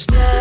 stay.